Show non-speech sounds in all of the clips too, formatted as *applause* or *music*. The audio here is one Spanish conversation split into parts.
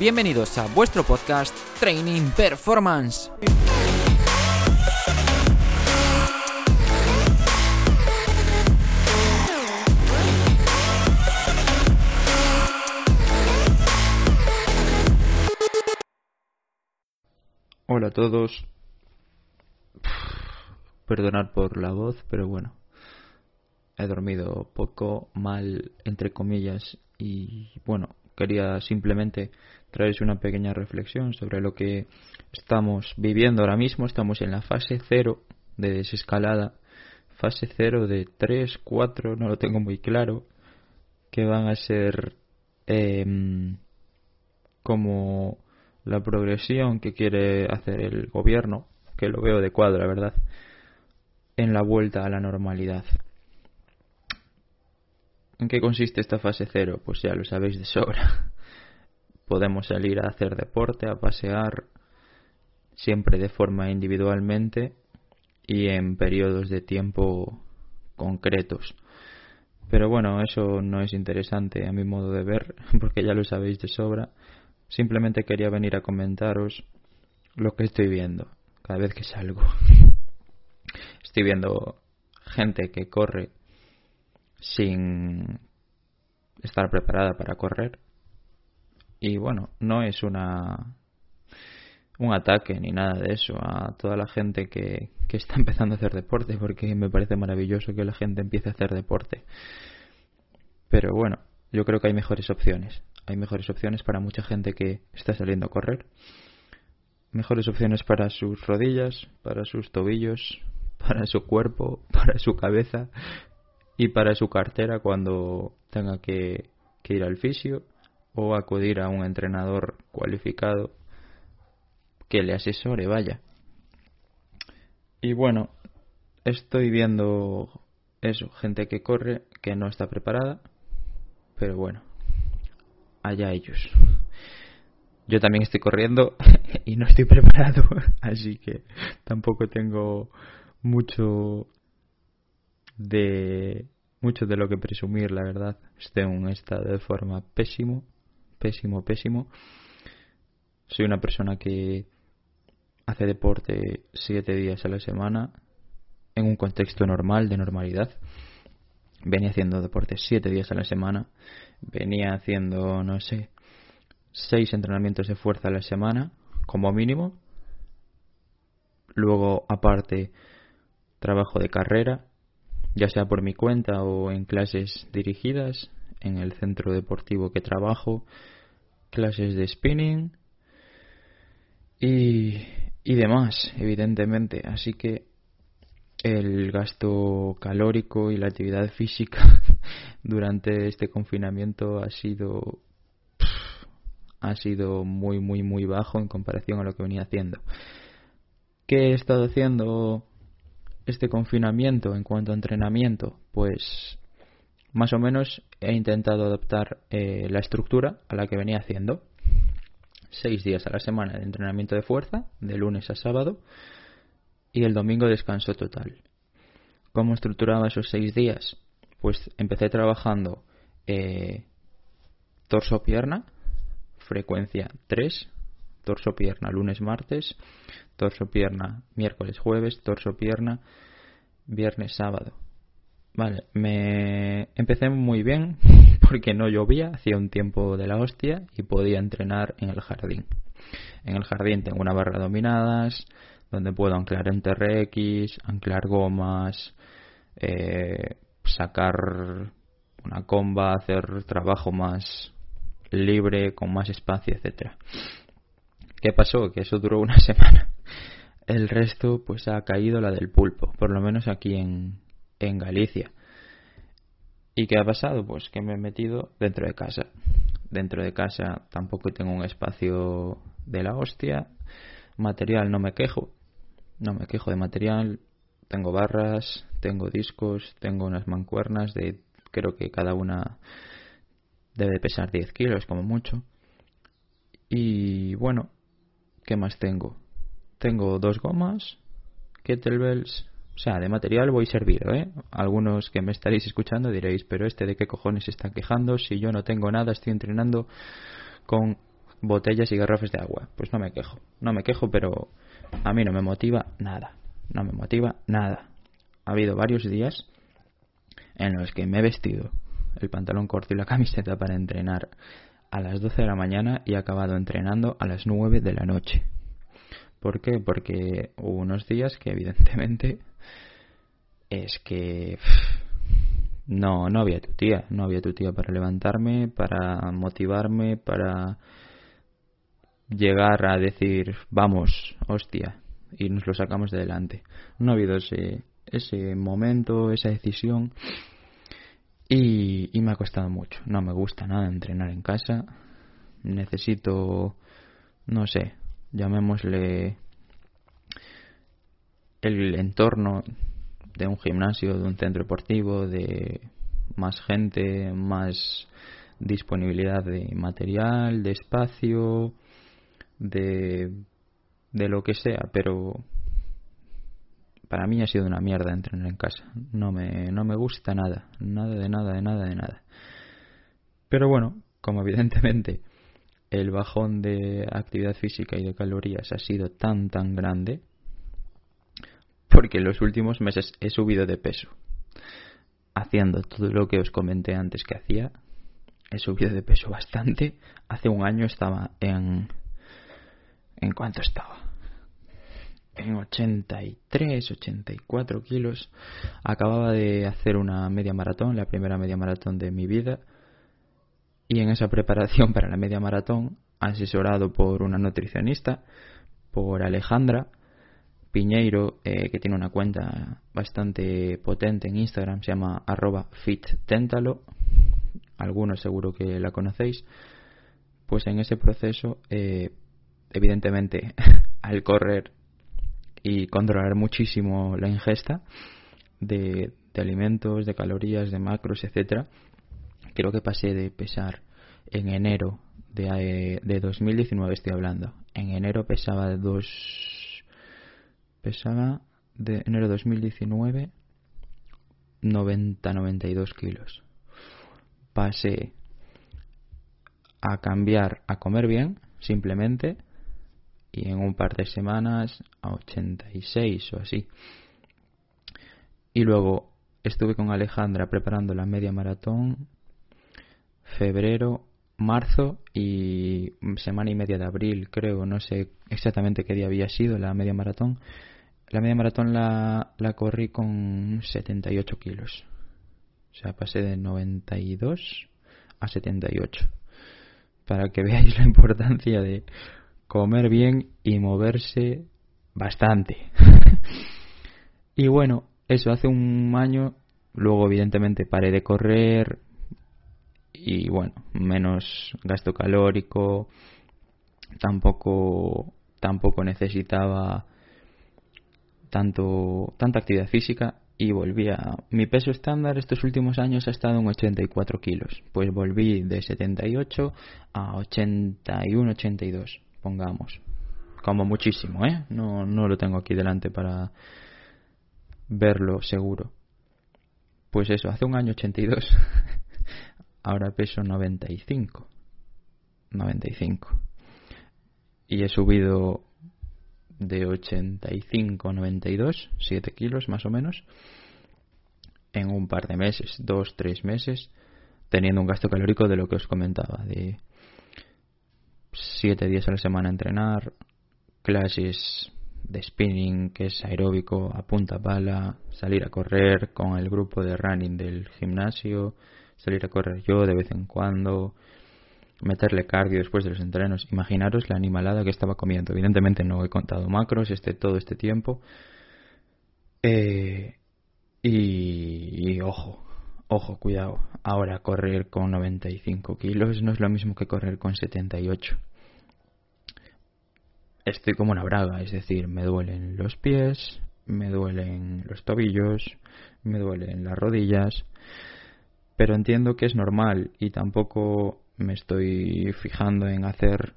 Bienvenidos a vuestro podcast Training Performance. Hola a todos. Perdonad por la voz, pero bueno. He dormido poco, mal, entre comillas, y bueno, quería simplemente traeros una pequeña reflexión sobre lo que estamos viviendo ahora mismo. Estamos en la fase cero de desescalada, fase cero de 3, 4, no lo tengo muy claro, que van a ser em, como la progresión que quiere hacer el gobierno, que lo veo de cuadro, la verdad, en la vuelta a la normalidad. ¿En qué consiste esta fase cero? Pues ya lo sabéis de sobra. Podemos salir a hacer deporte, a pasear, siempre de forma individualmente y en periodos de tiempo concretos. Pero bueno, eso no es interesante a mi modo de ver, *laughs* porque ya lo sabéis de sobra. Simplemente quería venir a comentaros lo que estoy viendo cada vez que salgo. *laughs* Estoy viendo gente que corre sin estar preparada para correr. Y bueno, no es una un ataque ni nada de eso a toda la gente que, que está *laughs* empezando a hacer deporte, porque me parece maravilloso que la gente empiece a hacer deporte. Pero bueno, yo creo que hay mejores opciones. Hay mejores opciones para mucha gente que está saliendo a correr. Mejores opciones para sus rodillas, para sus tobillos, *laughs* para su cuerpo, *laughs* para su cabeza, y para su cartera cuando tenga que, ir al fisio o acudir a un entrenador cualificado que le asesore, vaya. Y bueno, estoy viendo eso, gente que corre, que no está preparada, pero bueno, allá ellos. Yo también estoy corriendo *laughs* y no estoy preparado, *laughs* así que tampoco tengo mucho de mucho de lo que presumir, la verdad. Estoy en un estado de forma pésimo, pésimo, pésimo. Soy una persona que hace deporte siete días a la semana en un contexto normal, de normalidad. Venía haciendo deporte siete días a la semana. Venía haciendo, no sé, seis entrenamientos de fuerza a la semana, como mínimo. Luego, aparte, trabajo de carrera, ya sea por mi cuenta o en clases dirigidas en el centro deportivo que trabajo, clases de spinning y, y demás, evidentemente. Así que el gasto calórico y la actividad física *laughs* durante este confinamiento ha sido ha sido muy muy muy bajo en comparación a lo que venía haciendo. ¿Qué he estado haciendo este confinamiento en cuanto a entrenamiento? Pues más o menos he intentado adaptar eh, la estructura a la que venía haciendo. Seis días a la semana de entrenamiento de fuerza, de lunes a sábado, y el domingo descanso total. ¿Cómo estructuraba esos seis días? Pues empecé trabajando eh, torso-pierna, frecuencia 3, torso-pierna lunes-martes, torso-pierna miércoles-jueves, torso-pierna viernes-sábado. Vale, me empecé muy bien *laughs* porque no llovía, hacía un tiempo de la hostia y podía entrenar en el jardín. En el jardín tengo una barra dominadas donde puedo anclar en TRX, anclar gomas, eh, sacar una comba, hacer trabajo más libre, con más espacio, etcétera. ¿Qué pasó? Que eso duró una *laughs* semana. El resto pues ha caído la del pulpo, por lo menos aquí en, en Galicia. ¿Y qué ha pasado? Pues que me he metido dentro de casa. Dentro de casa tampoco tengo un espacio de la hostia. Material no me quejo. No me quejo de material. Tengo barras, tengo discos, tengo unas mancuernas de creo que cada una debe pesar 10 kilos como mucho. Y bueno, ¿Qué más tengo? Tengo dos gomas, kettlebells, o sea, de material voy servido, ¿eh? Algunos que me estaréis escuchando diréis, pero este de qué cojones se está quejando si yo no tengo nada, estoy entrenando con botellas y garrafas de agua. Pues no me quejo, no me quejo, pero a mí no me motiva nada, no me motiva nada. Ha habido varios días en los que me he vestido el pantalón corto y la *laughs* camiseta para entrenar a las 12 de la mañana y he acabado entrenando a las 9 de la noche. ¿Por qué? Porque hubo unos días que evidentemente es que no, no había tu tía, no había tu tía para levantarme, para motivarme, para llegar a decir, vamos, hostia, y nos lo sacamos de delante. No ha habido ese, ese momento, esa decisión, y, y me ha costado mucho. No me gusta nada entrenar en casa. Necesito, no sé, llamémosle el entorno de un gimnasio, de un centro deportivo, de más gente, más disponibilidad de material, de espacio, de, de lo que sea, pero para mí ha sido una mierda entrenar en casa. No me, no me gusta nada, nada de nada, de nada, de nada. Pero bueno, como evidentemente el bajón de actividad física y de calorías ha sido tan, tan grande, porque en los últimos meses he subido de peso. Haciendo todo lo que os comenté antes que hacía, he subido de peso bastante. Hace un año estaba en... ¿En cuánto estaba? En 83, 84 kilos. Acababa de hacer una media maratón, la primera media maratón de mi vida. Y en esa preparación *laughs* para la media maratón, asesorado por una nutricionista, por Alejandra, Piñeiro, eh, que tiene una cuenta bastante potente en Instagram, se llama arroba fittentalo, algunos seguro que la conocéis, pues en ese proceso, eh, evidentemente, *laughs* al correr y controlar muchísimo la ingesta de, alimentos, de calorías, de macros, etcétera, creo que pasé de pesar en enero de, de 2019 estoy hablando. En enero pesaba dos pesaba de enero de 2019 90-92 kilos. Pasé a cambiar a comer bien, simplemente, y en un par de semanas a 86 o así. Y luego estuve con Alejandra preparando la media maratón, febrero, marzo y semana y media de abril, creo, no sé exactamente qué día había sido la media maratón. La media maratón la, corrí con 78 kilos. O sea, pasé de 92 a 78. Para que *laughs* veáis la importancia de comer bien y moverse bastante. *laughs* y bueno, eso hace un año. Luego, evidentemente, paré de correr, y bueno, menos gasto calórico, tampoco tampoco necesitaba tanto tanta actividad física y volví a mi peso estándar estos últimos años ha estado en 84 kilos pues volví de 78 a 81 82 pongamos como muchísimo eh no no lo tengo aquí delante para verlo seguro pues eso hace un año 82 *laughs* ahora peso 95. 95. Y he subido de 85 a 92, 7 kilos más o menos, en un par de meses, 2, 3 meses, teniendo un gasto calórico de lo que os comentaba, de 7 días a la semana entrenar, clases de spinning, que es aeróbico a punta salir a correr con el grupo de running del gimnasio, salir a correr yo de vez en cuando, meterle cardio después de los entrenos. Imaginaros la animalada que estaba comiendo. Evidentemente no he contado macros este todo este tiempo. Eh, y, y, ojo, ojo, cuidado. Ahora correr con 95 kilos no es lo mismo que correr con 78. Estoy como una braga, es decir, me duelen los pies, me duelen los tobillos, me duelen las rodillas pero entiendo que es normal y tampoco me estoy fijando en hacer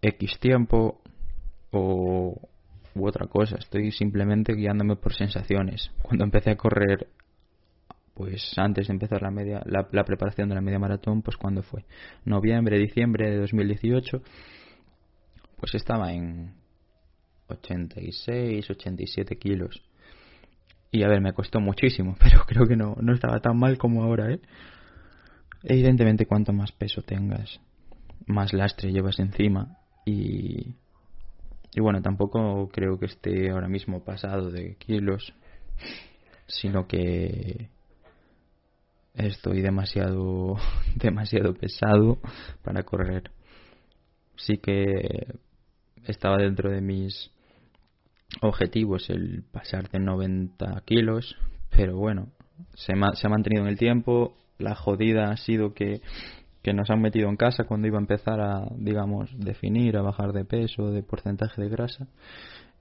X tiempo o u otra cosa, estoy simplemente guiándome por sensaciones. Cuando empecé a correr pues antes de empezar la media la, preparación de la media maratón pues cuando fue noviembre diciembre de 2018 pues estaba en 86 87 kilos. Y a ver me costó muchísimo *laughs* pero creo que no no estaba tan mal como ahora eh evidentemente cuanto más peso tengas más lastre llevas encima. Y y bueno tampoco creo que esté ahora mismo pasado de kilos sino que estoy demasiado *laughs* demasiado pesado para correr. Sí que estaba dentro de mis objetivos el pasar de 90 kilos pero bueno se, se ha mantenido en el tiempo la jodida ha sido que que nos han metido en casa cuando iba a empezar a, digamos, definir, a bajar de peso, de porcentaje de grasa.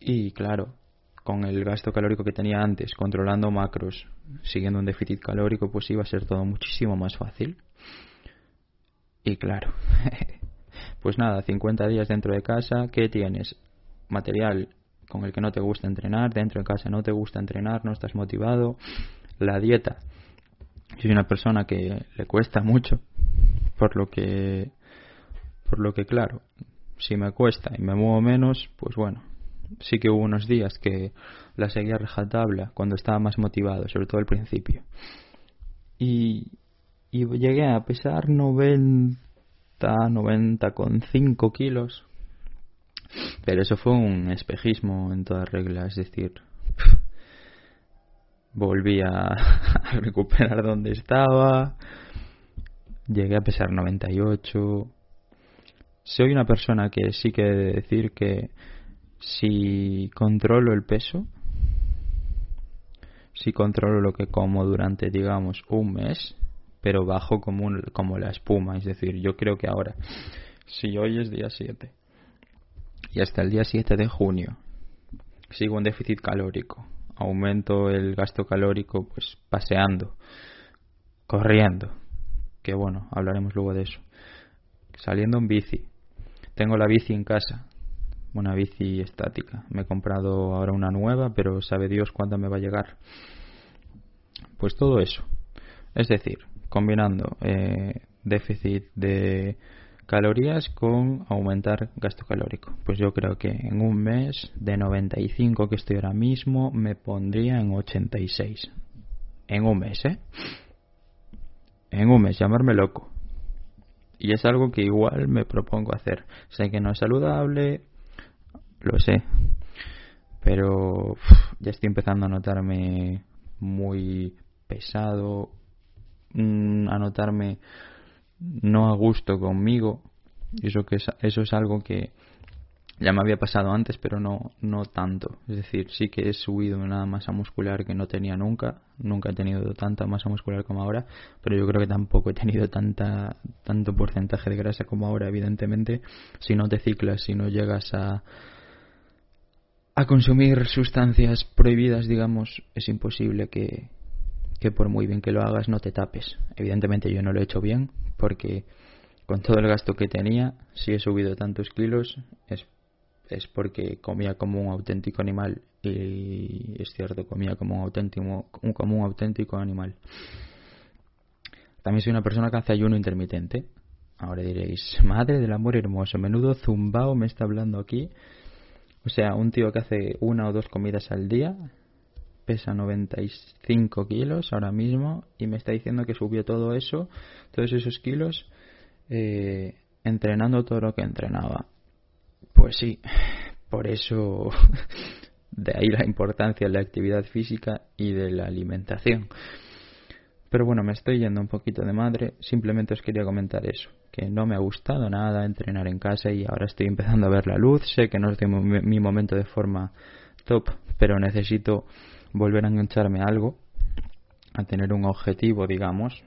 Y claro, con el gasto calórico que tenía antes, controlando macros, siguiendo un déficit calórico, pues iba a ser todo muchísimo más fácil. Y claro, *laughs* pues nada, 50 días dentro de casa, ¿qué tienes? Material con el que no te gusta entrenar, dentro de casa no te gusta entrenar, no estás motivado, la dieta. Soy una persona que le cuesta mucho, por lo que por lo que claro, si me cuesta y me muevo menos, pues bueno, sí que hubo unos días que la seguía rajatabla cuando estaba más motivado, sobre todo al principio. Y, y llegué a pesar 90, 90,5 kilos. Pero eso fue un espejismo en toda regla, es decir, *laughs* volví *laughs* a, recuperar donde estaba, llegué a pesar 98. Soy una persona que sí que he de decir que si controlo el peso, si controlo lo que como durante, digamos, un mes, pero bajo como, un, como la espuma. Es decir, yo creo que ahora, si hoy es día 7 y hasta el día 7 de junio sigo un déficit calórico, aumento el gasto calórico pues paseando, corriendo, que bueno, hablaremos luego de eso. Saliendo en bici, tengo la bici en casa, una bici estática. Me he comprado ahora una nueva, pero sabe Dios cuándo me va a llegar. Pues todo eso. Es decir, combinando eh, déficit de calorías con aumentar gasto calórico. Pues yo creo que en un mes de 95 que estoy ahora mismo me pondría en 86. En un mes, ¿eh? En un mes, llamarme loco. Y es algo que igual me propongo hacer. Sé que no es saludable, lo sé. Pero ya estoy empezando a notarme muy pesado, mm, a notarme no a gusto conmigo. Eso, que es, eso es algo que ya me había pasado antes, pero no, no tanto. Es decir, sí que he subido una masa muscular que no tenía nunca. Nunca he tenido tanta masa muscular como ahora, pero yo creo que tampoco he tenido tanta, tanto porcentaje de grasa como ahora, evidentemente. Si no te ciclas, si no llegas a, a consumir sustancias prohibidas, digamos, es imposible que, que por muy bien que lo hagas no te tapes. Evidentemente yo no lo he hecho bien porque con todo el gasto que tenía, si he subido tantos kilos es, es porque comía como un auténtico animal y es cierto, comía como un auténtico, como un auténtico animal. También soy una persona que hace ayuno intermitente. Ahora diréis, madre del amor hermoso, menudo zumbao me está hablando aquí. O sea, un tío que hace una o dos comidas al día, pesa 95 kilos ahora mismo y me está diciendo que subió todo eso, todos esos kilos, eh, entrenando todo lo que entrenaba. Pues sí, *laughs* por eso *laughs* de ahí la importancia de la actividad física y de la alimentación. Pero bueno, me estoy yendo un poquito de madre, simplemente os quería comentar eso, que no me ha gustado nada entrenar en casa y ahora estoy empezando a ver la luz, sé que no es de mi momento de forma top, pero necesito volver a engancharme a algo, a tener un objetivo, digamos,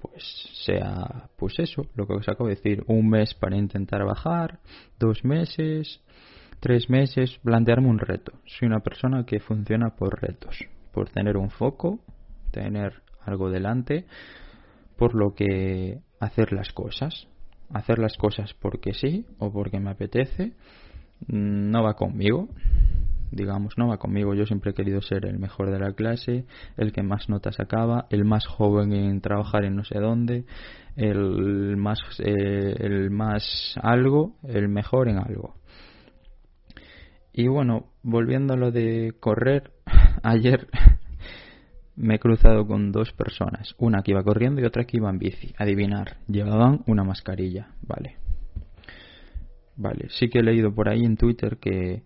pues sea, pues eso, lo que os acabo de decir, un mes para intentar bajar, dos meses, tres meses, plantearme un reto. Soy una persona que funciona por retos, por tener un foco, tener algo delante, por lo que hacer las cosas. Hacer las cosas porque sí o porque me apetece no va conmigo. Digamos, no va conmigo. Yo siempre he querido ser el mejor de la clase, el que más notas sacaba, el más joven en trabajar en no sé dónde, el más, eh, el más algo, el mejor en algo. Y bueno, volviendo a lo de correr, *laughs* ayer me he cruzado con dos personas, una que iba corriendo y otra que iba en bici. Adivinar, llevaban una mascarilla, vale. Vale, sí que he leído por ahí en Twitter que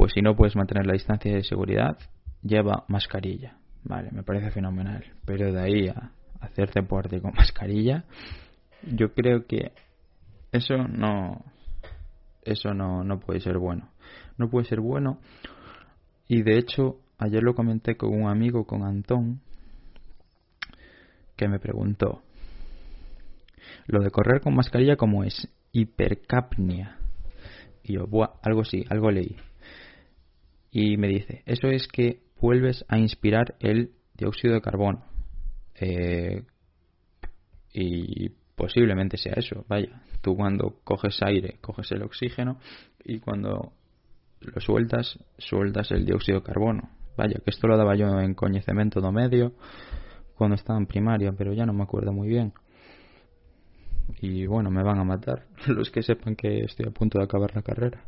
pues si no puedes mantener la distancia de seguridad, lleva mascarilla. Vale, me parece fenomenal. Pero de ahí a hacer deporte con *laughs* mascarilla, yo creo que eso no eso no, no puede ser bueno. No puede ser bueno. Y de hecho, ayer lo comenté con un amigo, con Antón, que me preguntó, lo de correr con mascarilla, ¿cómo es? Hipercapnia. Y yo, Buah, algo sí, algo leí y me dice, eso es que vuelves a inspirar el dióxido de carbono. Eh, y posiblemente sea eso, vaya, tú cuando coges aire, coges el oxígeno y cuando lo sueltas, sueltas el dióxido de carbono. Vaya, que esto lo daba yo en conocimiento do medio cuando estaba en primaria, pero ya no me acuerdo muy bien. Y bueno, me van a matar *laughs* los que sepan que estoy a punto de acabar la carrera.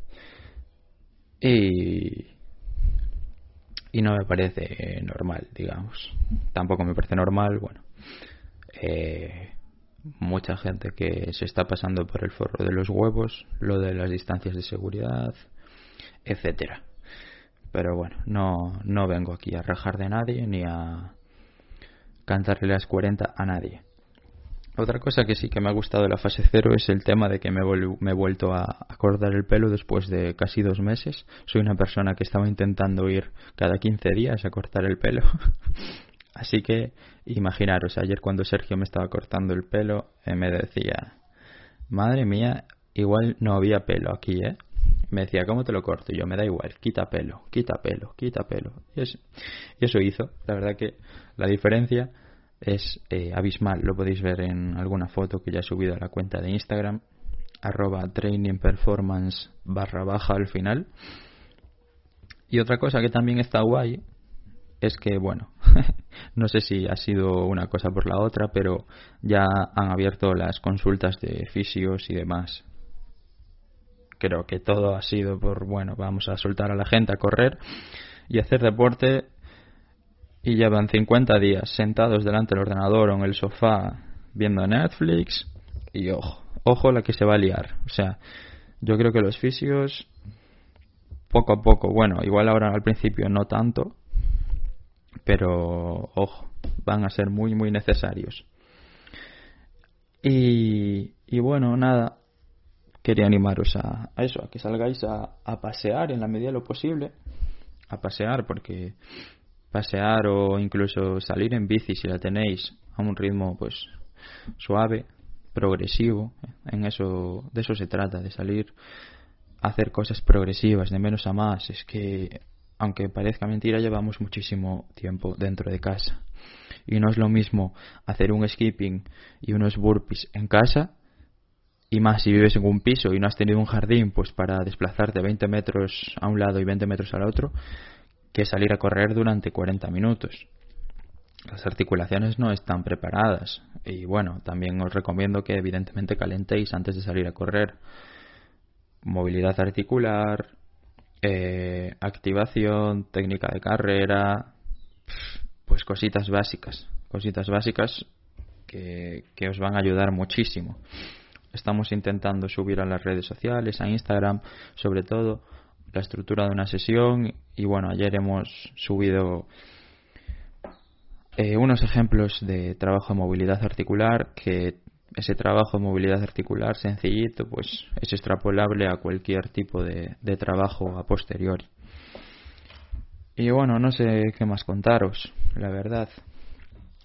Y y no me parece normal, digamos. Tampoco me parece normal, bueno, eh, mucha gente que se está pasando por el forro de los huevos, lo de las distancias de seguridad, etcétera. Pero bueno, no, no vengo aquí a rajar de nadie ni a cantarle las 40 a nadie. Otra cosa que sí que me ha gustado de la fase cero es el tema de que me, he vuelto a, cortar el pelo después de casi dos meses. Soy una persona que estaba intentando ir cada 15 días a cortar el pelo. *laughs* Así que imaginaros, ayer cuando Sergio me estaba cortando el pelo, eh, me decía, madre mía, igual no había pelo aquí, ¿eh? Me decía, ¿cómo te lo corto? Y yo, me da igual, quita pelo, quita pelo, quita pelo. y eso hizo. La verdad que la diferencia es eh, abismal. Lo podéis ver en alguna foto que ya he subido a la cuenta de Instagram, arroba barra baja al final. Y otra cosa que también está guay es que, bueno, *laughs* no sé si ha sido una cosa por la otra, pero ya han abierto las consultas de fisios y demás. Creo que todo ha sido por, bueno, vamos a soltar a la gente a correr y hacer deporte y llevan 50 días sentados delante del ordenador o en el sofá viendo Netflix y ojo, ojo la que se va a liar. O sea, yo creo que los fisios poco a poco, bueno, igual ahora al principio no tanto, pero ojo, van a ser muy muy necesarios. Y, y bueno, nada, quería animaros a, a eso, a que salgáis a, a pasear en la medida de lo posible, a pasear porque pasear o incluso salir en bici si la tenéis a un ritmo pues suave, progresivo, en eso de eso se trata, de salir a hacer cosas progresivas, de menos a más, es que aunque parezca mentira, llevamos muchísimo tiempo dentro de casa. Y no es lo mismo hacer un skipping y unos burpees en casa y más si vives en un piso y no has tenido un jardín pues para desplazarte 20 metros a un lado y 20 metros al otro que salir a correr durante 40 minutos. Las articulaciones no están preparadas y bueno, también os recomiendo que evidentemente calentéis antes de salir a correr. Movilidad articular, eh, activación, técnica de carrera, pues cositas básicas, cositas básicas que, que os van a ayudar muchísimo. Estamos intentando subir a las redes sociales, a Instagram, sobre todo, la estructura de una sesión y bueno, ayer hemos subido eh, unos ejemplos de trabajo de movilidad articular que ese trabajo de movilidad articular sencillito pues es extrapolable a cualquier tipo de, de trabajo a posteriori. Y bueno, no sé qué más contaros, la verdad.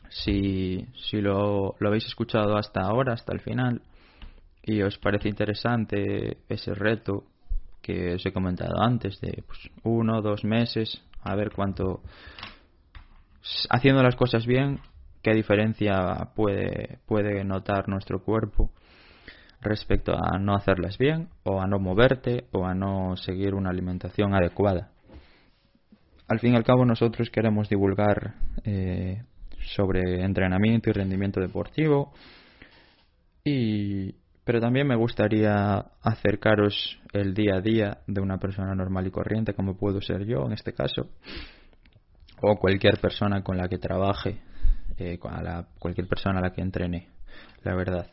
Si, si lo, lo habéis escuchado hasta ahora, hasta el final, y os parece interesante ese reto que os he comentado antes, de pues, uno dos meses, a ver cuánto. Haciendo las cosas bien, qué diferencia puede, puede notar nuestro cuerpo respecto a no hacerlas bien o a no moverte o a no seguir una alimentación adecuada. Al fin y al cabo nosotros queremos divulgar eh, sobre entrenamiento y rendimiento deportivo y pero también me gustaría acercaros el día a día de una persona normal y corriente como puedo ser yo en este caso o cualquier persona con la que trabaje eh, cualquier persona a la que entrene la verdad.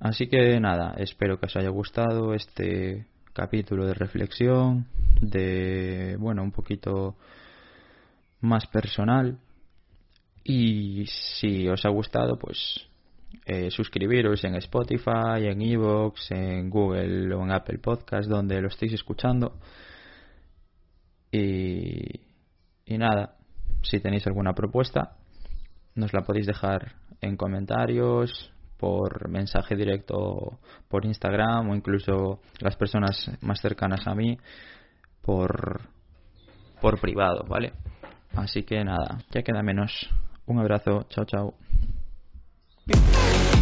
Así que nada espero que os haya gustado este capítulo de reflexión de bueno un poquito más personal. Y si os ha gustado, pues eh, suscribiros en Spotify, en Evox, en Google o en Apple Podcast, donde lo estéis escuchando. Y, y nada, si tenéis alguna propuesta, nos la podéis dejar en comentarios, por mensaje directo por Instagram o incluso las personas más cercanas a mí por, por privado, ¿vale? Así que nada, ya queda menos. Un abrazo, chao, chao. Peace.